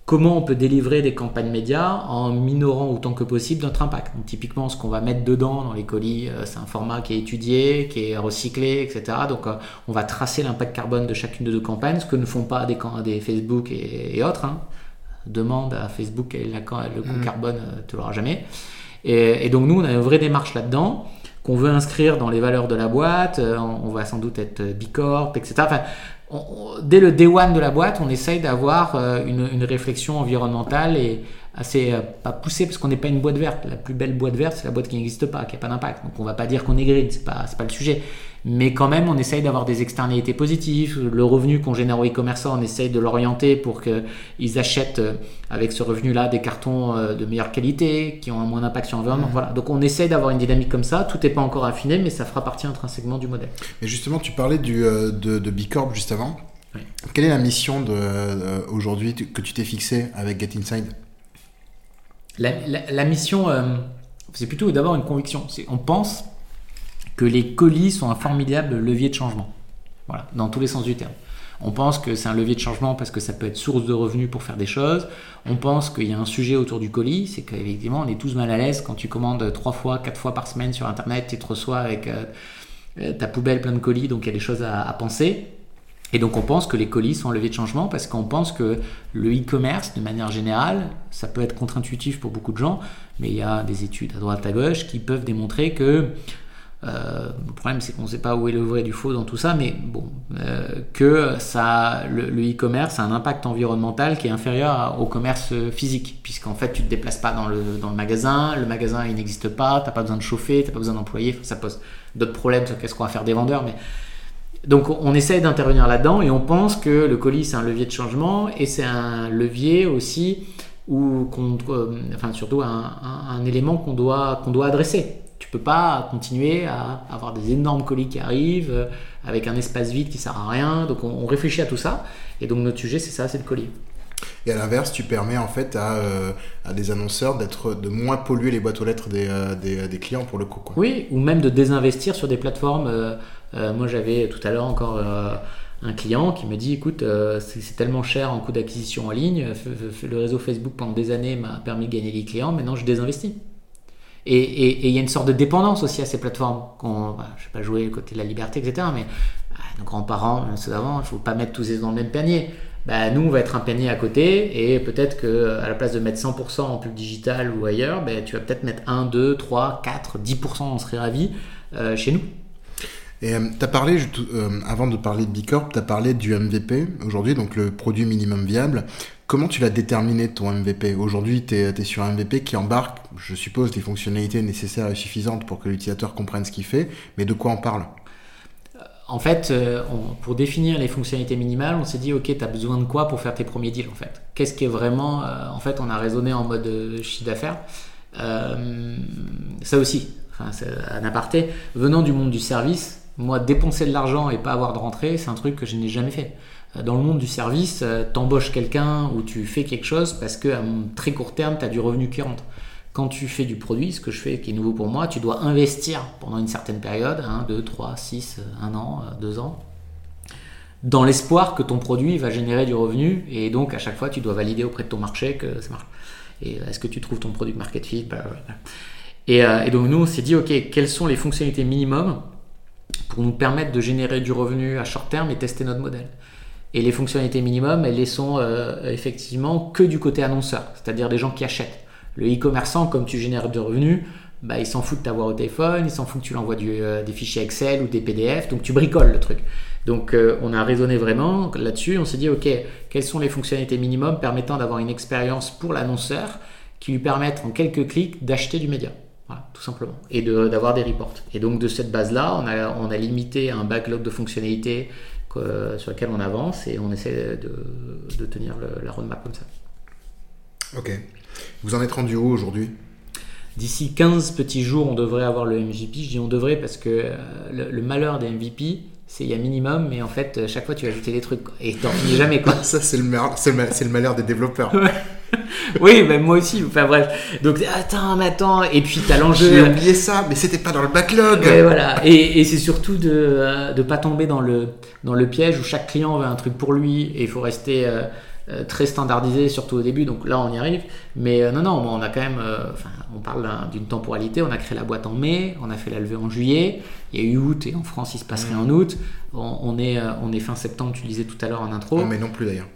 S2: comment on peut délivrer des campagnes médias en minorant autant que possible notre impact. Donc, typiquement, ce qu'on va mettre dedans dans les colis, c'est un format qui est étudié, qui est recyclé, etc. Donc, on va tracer l'impact carbone de chacune de nos campagnes, ce que ne font pas des, des Facebook et, autres. Hein demande à Facebook le coût mm. carbone, euh, tu l'auras jamais. Et, donc nous, on a une vraie démarche là-dedans qu'on veut inscrire dans les valeurs de la boîte. Euh, on, va sans doute être Bicorp, etc. Enfin, dès le day one de la boîte, on essaye d'avoir euh, une, réflexion environnementale et assez pas poussée parce qu'on n'est pas une boîte verte. La plus belle boîte verte, c'est la boîte qui n'existe pas, qui n'a pas d'impact. Donc on va pas dire qu'on est green, c'est pas pas le sujet mais quand même on essaye d'avoir des externalités positives. Le revenu qu'on génère aux e-commerçants, on essaye de l'orienter pour qu'ils achètent euh, avec ce revenu-là des cartons euh, de meilleure qualité, qui ont un moins d'impact sur l'environnement. Mmh. Voilà. Donc on essaye d'avoir une dynamique comme ça. Tout n'est pas encore affiné, mais ça fera partie intrinsèquement du modèle.
S1: Mais justement, tu parlais du, euh, de, de Bicorp juste avant. Quelle est la mission de, aujourd'hui que tu t'es fixée avec Get Inside?
S2: La, mission, c'est plutôt d'abord une conviction. On pense que les colis sont un formidable levier de changement. Voilà, dans tous les sens du terme. On pense que c'est un levier de changement parce que ça peut être source de revenus pour faire des choses. On pense qu'il y a un sujet autour du colis, c'est qu'effectivement on est tous mal à l'aise quand tu commandes trois fois, quatre fois par semaine sur Internet, tu te reçois avec euh, ta poubelle pleine de colis, donc il y a des choses à, penser. Et donc on pense que les colis sont un levier de changement parce qu'on pense que le e-commerce, de manière générale, ça peut être contre-intuitif pour beaucoup de gens, mais il y a des études à droite à gauche qui peuvent démontrer que euh, le problème, c'est qu'on ne sait pas où est le vrai du faux dans tout ça, mais bon, euh, que ça, le e-commerce a un impact environnemental qui est inférieur au commerce physique, puisqu'en fait, tu ne te déplaces pas dans le, magasin, le magasin il n'existe pas, tu n'as pas besoin de chauffer, tu n'as pas besoin d'employer, ça pose d'autres problèmes sur qu'est-ce qu'on va faire des vendeurs, mais donc on essaye d'intervenir là-dedans et on pense que le colis c'est un levier de changement et c'est un levier aussi ou euh, enfin surtout un, un élément qu'on doit, qu'on doit adresser. Tu peux pas continuer à avoir des énormes colis qui arrivent euh, avec un espace vide qui sert à rien. Donc on, réfléchit à tout ça. Et donc notre sujet, c'est ça, c'est le colis.
S1: Et à l'inverse, tu permets en fait à, euh, à des annonceurs d'être de moins polluer les boîtes aux lettres des, euh, des, des clients pour le coup. Quoi.
S2: Oui, ou même de désinvestir sur des plateformes. Moi, j'avais tout à l'heure encore un client qui me dit écoute, c'est tellement cher en coût d'acquisition en ligne. Le réseau Facebook pendant des années m'a permis de gagner des clients. Maintenant, je désinvestis. Et il y a une sorte de dépendance aussi à ces plateformes. Bah, je ne vais pas jouer le côté de la liberté, etc. Mais bah, nos grands-parents, ceux d'avant, il ne faut pas mettre tous ces dans le même panier. Bah, nous, on va être un panier à côté et peut-être qu'à la place de mettre 100% en pub digital ou ailleurs, tu vas peut-être mettre 1, 2, 3, 4, 10%, on serait ravis, euh, chez nous.
S1: Et euh, tu as parlé, euh, avant de parler de Bicorp, tu as parlé du MVP aujourd'hui, donc le produit minimum viable. Comment tu l'as déterminé ton MVP Aujourd'hui, tu es, sur un MVP qui embarque, je suppose, des fonctionnalités nécessaires et suffisantes pour que l'utilisateur comprenne ce qu'il fait, mais de quoi on parle?
S2: En fait, pour définir les fonctionnalités minimales, on s'est dit, OK, tu as besoin de quoi pour faire tes premiers deals, en fait? Qu'est-ce qui est vraiment... en fait, on a raisonné en mode chiffre d'affaires? ça aussi, enfin, un aparté, venant du monde du service, moi, dépenser de l'argent et pas avoir de rentrée, c'est un truc que je n'ai jamais fait. Euh, dans le monde du service, euh, t'embauches quelqu'un ou tu fais quelque chose parce qu'à très court terme, tu as du revenu qui rentre. Quand tu fais du produit, ce que je fais qui est nouveau pour moi, tu dois investir pendant une certaine période, 1, 2, 3, 6, 1 an, 2 euh, ans, dans l'espoir que ton produit va générer du revenu et donc à chaque fois tu dois valider auprès de ton marché que ça marche. Et est-ce que tu trouves ton produit market fit? Et, et, donc nous on s'est dit ok quelles sont les fonctionnalités minimum pour nous permettre de générer du revenu à short terme et tester notre modèle. Et les fonctionnalités minimum, elles les sont euh, effectivement que du côté annonceur, c'est-à-dire des gens qui achètent. Le e-commerçant, comme tu génères de revenus, bah, il s'en fout de t'avoir au téléphone, il s'en fout que tu l'envoies euh, des fichiers Excel ou des PDF, donc tu bricoles le truc. Donc euh, on a raisonné vraiment là-dessus, on s'est dit, ok, quelles sont les fonctionnalités minimum permettant d'avoir une expérience pour l'annonceur qui lui permettent en quelques clics d'acheter du média voilà, tout simplement. Et d'avoir des reports. Et donc de cette base-là, on a, on a limité un backlog de fonctionnalités sur lequel on avance et on essaie de, de tenir la roadmap comme ça.
S1: Ok. Vous en êtes rendu où aujourd'hui?
S2: D'ici 15 petits jours, on devrait avoir le MVP. Je dis on devrait parce que euh, le, malheur des MVP, c'est il y a minimum, mais en fait, chaque fois tu as ajouté des trucs et t'en finis jamais quoi.
S1: Ça, c'est le, malheur, le malheur des développeurs.
S2: oui, mais moi aussi. Enfin bref. Donc attends, mais attends. Et puis t'as l'enjeu.
S1: J'ai oublié ça, mais c'était pas dans le backlog.
S2: Et voilà. Et, et c'est surtout de ne pas tomber dans le, dans le piège où chaque client veut un truc pour lui et il faut rester euh, euh, très standardisé, surtout au début. Donc là, on y arrive. Mais euh, non, non, on a quand même. Enfin, on parle d'une temporalité. On a créé la boîte en mai, on a fait la levée en juillet. Il y a eu août et en France, il se passerait en août. On, est, on est fin septembre, tu disais tout à l'heure en intro.
S1: Non, mais non plus d'ailleurs.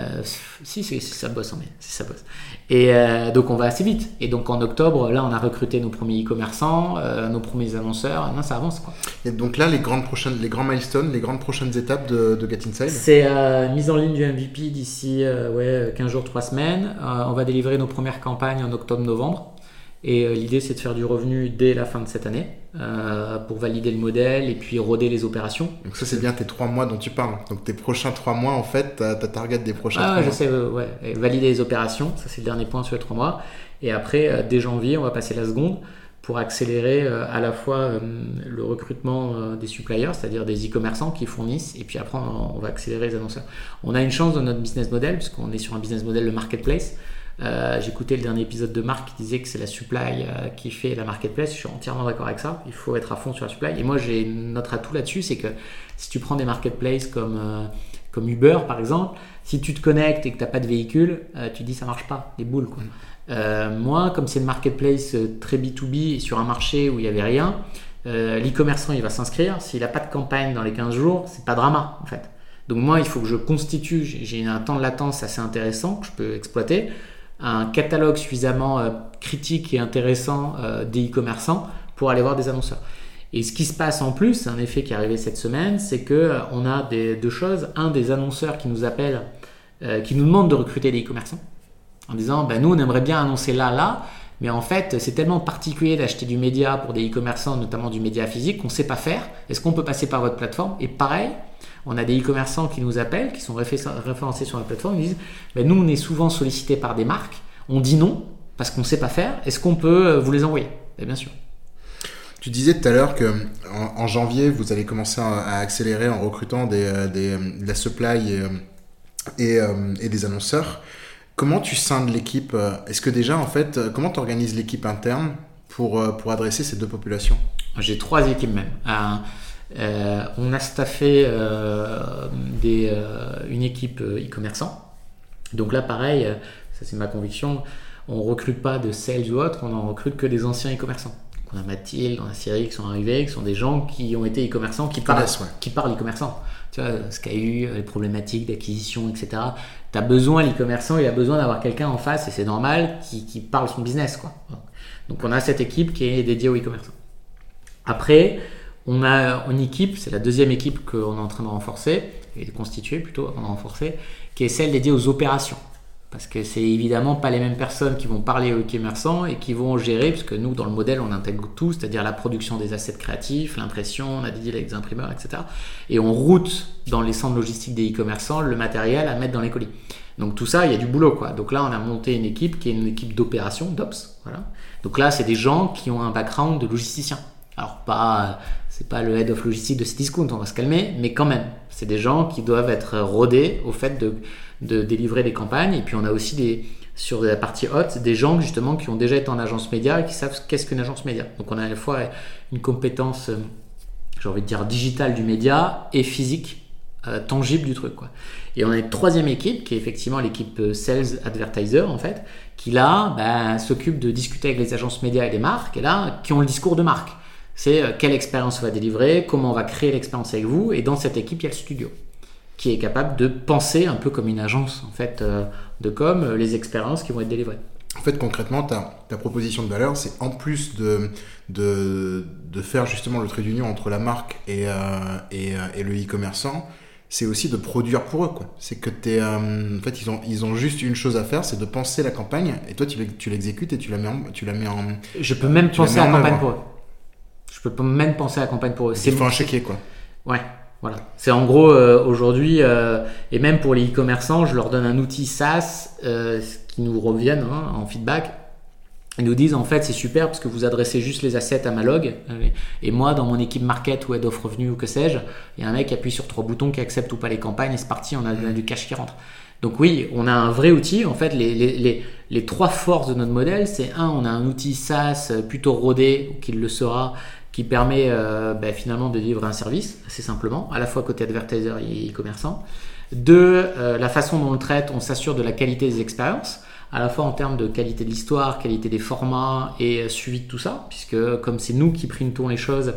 S2: Euh, si, ça bosse, c'est ça bosse. Et euh, donc on va assez vite. Et donc en octobre, là, on a recruté nos premiers e-commerçants, euh, nos premiers annonceurs. Non, ça avance quoi.
S1: Et donc là, les grandes prochaines, les grands milestones, les grandes prochaines étapes de, de Get Inside?
S2: C'est mise en ligne du MVP d'ici ouais, 15 jours, 3 semaines. on va délivrer nos premières campagnes en octobre-novembre. Et euh, l'idée, c'est de faire du revenu dès la fin de cette année euh, pour valider le modèle et puis roder les opérations.
S1: Donc ça, c'est bien tes trois mois dont tu parles. Donc tes prochains trois mois, en fait, ta target des prochains
S2: ah,
S1: mois.
S2: je sais, ouais. valider les opérations, ça c'est le dernier point sur les trois mois. Et après, euh, dès janvier, on va passer la seconde pour accélérer à la fois le recrutement des suppliers, c'est-à-dire des e-commerçants qui fournissent, et puis après on va accélérer les annonceurs. On a une chance dans notre business model, puisqu'on est sur un business model de marketplace. Euh, J'écoutais le dernier épisode de Marc qui disait que c'est la supply euh, qui fait la marketplace. Je suis entièrement d'accord avec ça. Il faut être à fond sur la supply. Et moi, j'ai notre atout là-dessus, c'est que si tu prends des marketplaces comme, euh, comme Uber par exemple, si tu te connectes et que tu n'as pas de véhicule, tu dis ça marche pas, les boules. Quoi. moi, comme c'est une marketplace très B2B et sur un marché où il n'y avait rien, l'e-commerçant il va s'inscrire. S'il n'a pas de campagne dans les 15 jours, c'est pas drama en fait. Donc moi, il faut que je constitue, j'ai un temps de latence assez intéressant que je peux exploiter, un catalogue suffisamment euh, critique et intéressant euh, des e-commerçants pour aller voir des annonceurs. Et ce qui se passe en plus, un effet qui est arrivé cette semaine, c'est que euh, on a des, deux choses. Un des annonceurs qui nous appelle, qui nous demande de recruter des e-commerçants, en disant, ben, nous, on aimerait bien annoncer là, là, mais en fait, c'est tellement particulier d'acheter du média pour des e-commerçants, notamment du média physique, qu'on ne sait pas faire. Est-ce qu'on peut passer par votre plateforme? Et pareil, on a des e-commerçants qui nous appellent, qui sont référencés sur la plateforme, ils disent Nous, on est souvent sollicités par des marques, on dit non parce qu'on ne sait pas faire, est-ce qu'on peut euh, vous les envoyer? Ben, Bien sûr.
S1: Tu disais tout à l'heure que en, janvier, vous allez commencer à, accélérer en recrutant euh, de la supply euh, et, des annonceurs. Comment tu scindes l'équipe Est-ce que déjà, en fait, comment tu organises l'équipe interne pour, pour adresser ces deux populations?
S2: J'ai trois équipes même. Euh, on a staffé euh, des, euh, une équipe e-commerçant. Donc là, pareil, ça c'est ma conviction, on recrute pas de sales ou autres, on en recrute que des anciens e-commerçants. On a Mathilde, on a Cyril qui sont arrivés, qui sont des gens qui ont été e-commerçants, qui, parlent, qui parlent e-commerçant. Tu vois, ce qu'il y a eu, les problématiques d'acquisition, etc. Tu as besoin, l'e-commerçant, il a besoin d'avoir quelqu'un en face, et c'est normal, qui, qui, parle son business. Quoi. Donc on a cette équipe qui est dédiée aux e-commerçants. Après, on a une équipe, c'est la deuxième équipe qu'on est en train de renforcer, et de constituer plutôt avant de renforcer, qui est celle dédiée aux opérations. Parce que c'est évidemment pas les mêmes personnes qui vont parler aux commerçants et qui vont gérer, puisque nous, dans le modèle, on intègre tout, c'est-à-dire la production des assets créatifs, l'impression, on a des deals avec des imprimeurs, etc. Et on route dans les centres logistiques des e-commerçants le matériel à mettre dans les colis. Donc tout ça, il y a du boulot, quoi. Donc là, on a monté une équipe qui est une équipe d'opération, d'ops, voilà. Donc là, c'est des gens qui ont un background de logisticien. Alors pas c'est pas le head of logistique de Cdiscount, on va se calmer, mais quand même, c'est des gens qui doivent être rodés au fait de, de délivrer des campagnes. Et puis on a aussi des, sur la partie haute, des gens justement qui ont déjà été en agence média et qui savent qu'est-ce qu'une agence média. Donc on a à la fois une compétence, euh, j'ai envie de dire, digitale du média et physique, euh, tangible du truc. Et on a une troisième équipe qui est effectivement l'équipe euh, Sales Advertiser en fait, qui là bah, s'occupe de discuter avec les agences médias et les marques, et là, qui ont le discours de marque c'est euh, quelle expérience on va délivrer, comment on va créer l'expérience avec vous. Et dans cette équipe, il y a le studio qui est capable de penser un peu comme une agence en fait euh, de com euh, les expériences qui vont être délivrées.
S1: En fait, concrètement, ta, ta proposition de valeur, c'est en plus de, de, de, faire justement le trait d'union entre la marque et, et, et, le e-commerçant, c'est aussi de produire pour eux. C'est que es, en fait, ils ont, ils ont juste une chose à faire, c'est de penser la campagne, et toi, tu l'exécutes et tu la mets en, tu la mets en.
S2: Je peux même penser la campagne pour eux. Je peux même penser à la campagne pour eux.
S1: Il faut un chéquier, quoi.
S2: Ouais, voilà. C'est en gros, euh, aujourd'hui, euh, et même pour les e-commerçants, je leur donne un outil SaaS euh, qui nous reviennent hein, en feedback. Ils nous disent en fait c'est super parce que vous adressez juste les assets à ma log et moi dans mon équipe market ou head of revenu ou que sais-je, il y a un mec qui appuie sur trois boutons qui accepte ou pas les campagnes et c'est parti, on a, du cash qui rentre. Donc oui, on a un vrai outil. En fait, les, les, les trois forces de notre modèle, c'est un, on a un outil SaaS plutôt rodé, qu'il le sera, qui permet euh, ben, finalement de livrer un service assez simplement, à la fois côté advertiser et e-commerçant. Deux, euh, la façon dont on le traite, on s'assure de la qualité des expériences, à la fois en termes de qualité de l'histoire, qualité des formats et euh, suivi de tout ça, puisque comme c'est nous qui printons les choses,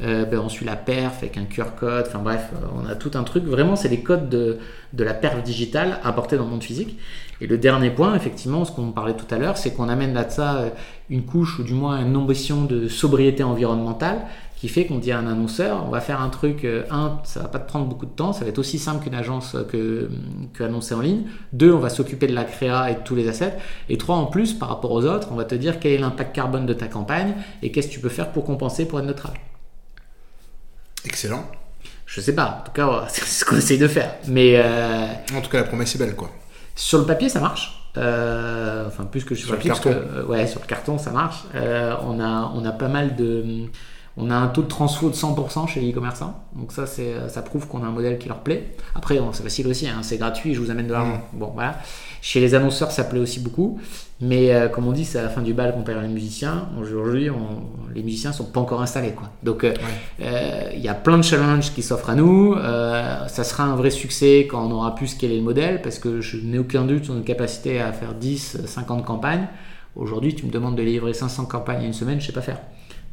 S2: ben, on suit la perf avec un QR code, enfin bref, on a tout un truc. Vraiment, c'est les codes de, de la perf digitale apportés dans le monde physique. Et le dernier point, effectivement, ce qu'on parlait tout à l'heure, c'est qu'on amène là de ça euh, une couche ou du moins une ambition de sobriété environnementale qui fait qu'on dit à un annonceur, on va faire un truc, euh, un, ça va pas te prendre beaucoup de temps, ça va être aussi simple qu'une agence euh, que, que annoncer en ligne. Deux, on va s'occuper de la créa et de tous les assets. Et trois, en plus, par rapport aux autres, on va te dire quel est l'impact carbone de ta campagne et qu'est-ce que tu peux faire pour compenser pour être neutral.
S1: Excellent.
S2: Je sais pas, en tout cas, c'est ce qu'on essaye de faire. Mais
S1: En tout cas, la promesse est belle, quoi.
S2: Sur le papier, ça marche. Euh, enfin, plus que sur, le, papier, euh, ouais, sur le carton, ça marche. Euh, on, a, on a pas mal de. On a un taux de transfo de 100% chez les e-commerçants. Donc ça, c'est, ça prouve qu'on a un modèle qui leur plaît. Après, c'est facile aussi, hein, c'est gratuit, je vous amène de l'argent. Mm. Bon, voilà. Chez les annonceurs, ça plaît aussi beaucoup. Mais euh, comme on dit, c'est à la fin du bal qu'on perd les musiciens. Aujourd'hui, les musiciens sont pas encore installés. Quoi. Donc, euh, euh, il y a plein de challenges qui s'offrent à nous. ça sera un vrai succès quand on aura pu scaler le modèle parce que je n'ai aucun doute sur notre capacité à faire 10, 50 campagnes. Aujourd'hui, tu me demandes de livrer 500 campagnes en une semaine, je sais pas faire.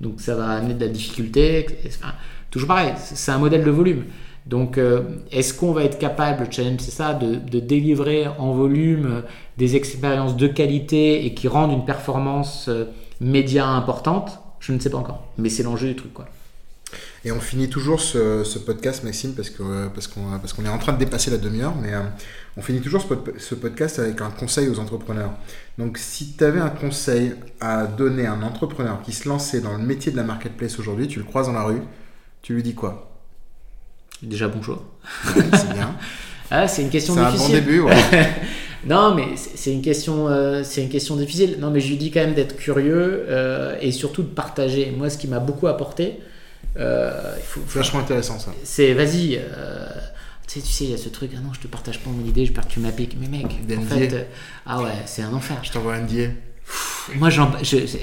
S2: Donc, ça va amener de la difficulté. Toujours pareil, c'est un modèle de volume. Donc, euh, est-ce qu'on va être capable, le challenge c'est ça, de, délivrer en volume euh, des expériences de qualité et qui rendent une performance euh, média importante? Je ne sais pas encore, mais c'est l'enjeu du truc. Quoi.
S1: Et on finit toujours ce, podcast, Maxime, parce qu'on parce qu'on parce qu'on est en train de dépasser la demi-heure, mais on finit toujours ce, podcast avec un conseil aux entrepreneurs. Donc, si tu avais un conseil à donner à un entrepreneur qui se lançait dans le métier de la marketplace aujourd'hui, tu le croises dans la rue, tu lui dis quoi?
S2: Déjà bonjour.
S1: c'est bien.
S2: ah, c'est une question difficile.
S1: C'est un bon début, ouais.
S2: non, mais c'est une question, euh, c'est une question difficile. Non, mais je lui dis quand même d'être curieux euh, et surtout de partager. Moi, ce qui m'a beaucoup apporté.
S1: Euh, il faut, Vachement intéressant ça.
S2: C'est, vas-y. Euh, tu sais, tu sais, il y a ce truc, ah non, je te partage pas mon idée, je peur que tu m'appliques. Mais mec, en fait, ah ouais, c'est un enfer.
S1: Je t'envoie un NDA
S2: moi,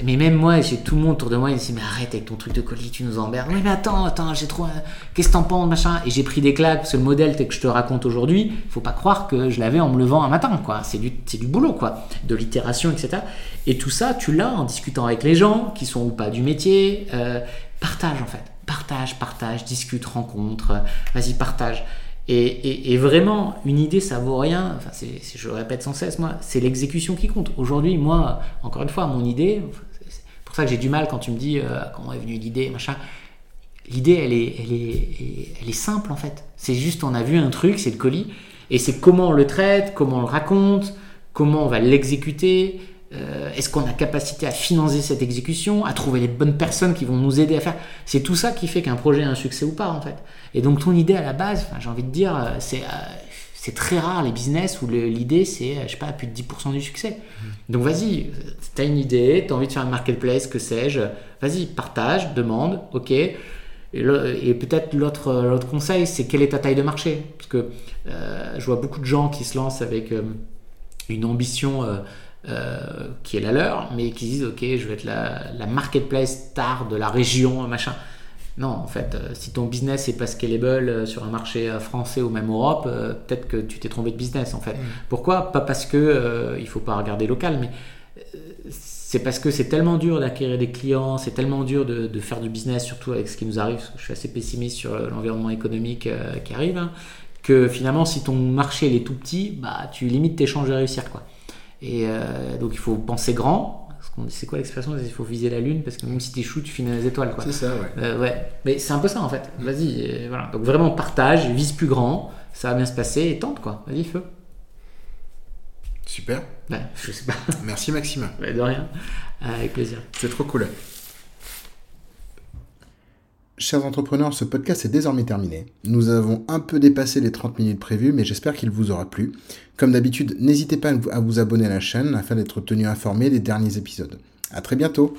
S2: mais même moi, j'ai tout le monde autour de moi, il me dit, mais arrête avec ton truc de colis, tu nous emmerdes. Oui, mais attends, attends, j'ai trop. Qu'est-ce que t'en penses, machin? Et j'ai pris des claques, parce que le modèle que je te raconte aujourd'hui, faut pas croire que je l'avais en me levant un matin, quoi. C'est du, du boulot, quoi. De l'itération, etc. Et tout ça, tu l'as en discutant avec les gens, qui sont ou pas du métier. Euh, partage, en fait. Partage, partage, discute, rencontre. Vas-y, partage. Et, vraiment, une idée, ça vaut rien. Enfin, je le répète sans cesse, moi, c'est l'exécution qui compte. Aujourd'hui, moi, encore une fois, mon idée, c'est pour ça que j'ai du mal quand tu me dis euh, comment est venue l'idée, machin. L'idée, elle est, elle, est, elle est simple en fait. C'est juste, on a vu un truc, c'est le colis, et c'est comment on le traite, comment on le raconte, comment on va l'exécuter, euh, est-ce qu'on a capacité à financer cette exécution, à trouver les bonnes personnes qui vont nous aider à faire? C'est tout ça qui fait qu'un projet a un succès ou pas en fait. Et donc ton idée à la base, j'ai envie de dire, euh, c'est euh, c'est très rare les business où l'idée c'est, je sais pas, plus de 10% du succès. Mmh. Donc vas-y, tu as une idée, tu as envie de faire une marketplace, que sais-je, vas-y, partage, demande, ok. Et, et peut-être l'autre conseil, c'est quelle est ta taille de marché? Parce que je vois beaucoup de gens qui se lancent avec une ambition euh, qui est la leur, mais qui disent ok, je vais être la, marketplace star de la région, machin. Non, en fait, euh, si ton business n'est pas scalable euh, sur un marché français ou même Europe, peut-être que tu t'es trompé de business en fait. Mm. Pourquoi? Pas parce que il faut pas regarder local, mais c'est parce que c'est tellement dur d'acquérir des clients, c'est tellement dur de, faire du business, surtout avec ce qui nous arrive. Je suis assez pessimiste sur l'environnement économique qui arrive, hein, que finalement, si ton marché est tout petit, bah tu limites tes chances de réussir quoi. Et euh, donc il faut penser grand. C'est quoi l'expression? Il faut viser la lune parce que même si tu échoues, tu finis les étoiles.
S1: C'est ça, ouais.
S2: Euh, ouais. Mais c'est un peu ça en fait. Vas-y, voilà. Donc vraiment partage, vise plus grand, ça va bien se passer et tente quoi. Vas-y, feu.
S1: Super.
S2: Ouais, je sais pas.
S1: Merci Maxime.
S2: de rien. avec plaisir.
S1: C'est trop cool. Chers entrepreneurs, ce podcast est désormais terminé. Nous avons un peu dépassé les 30 minutes prévues, mais j'espère qu'il vous aura plu. Comme d'habitude, n'hésitez pas à vous abonner à la chaîne afin d'être tenu informé des derniers épisodes. À très bientôt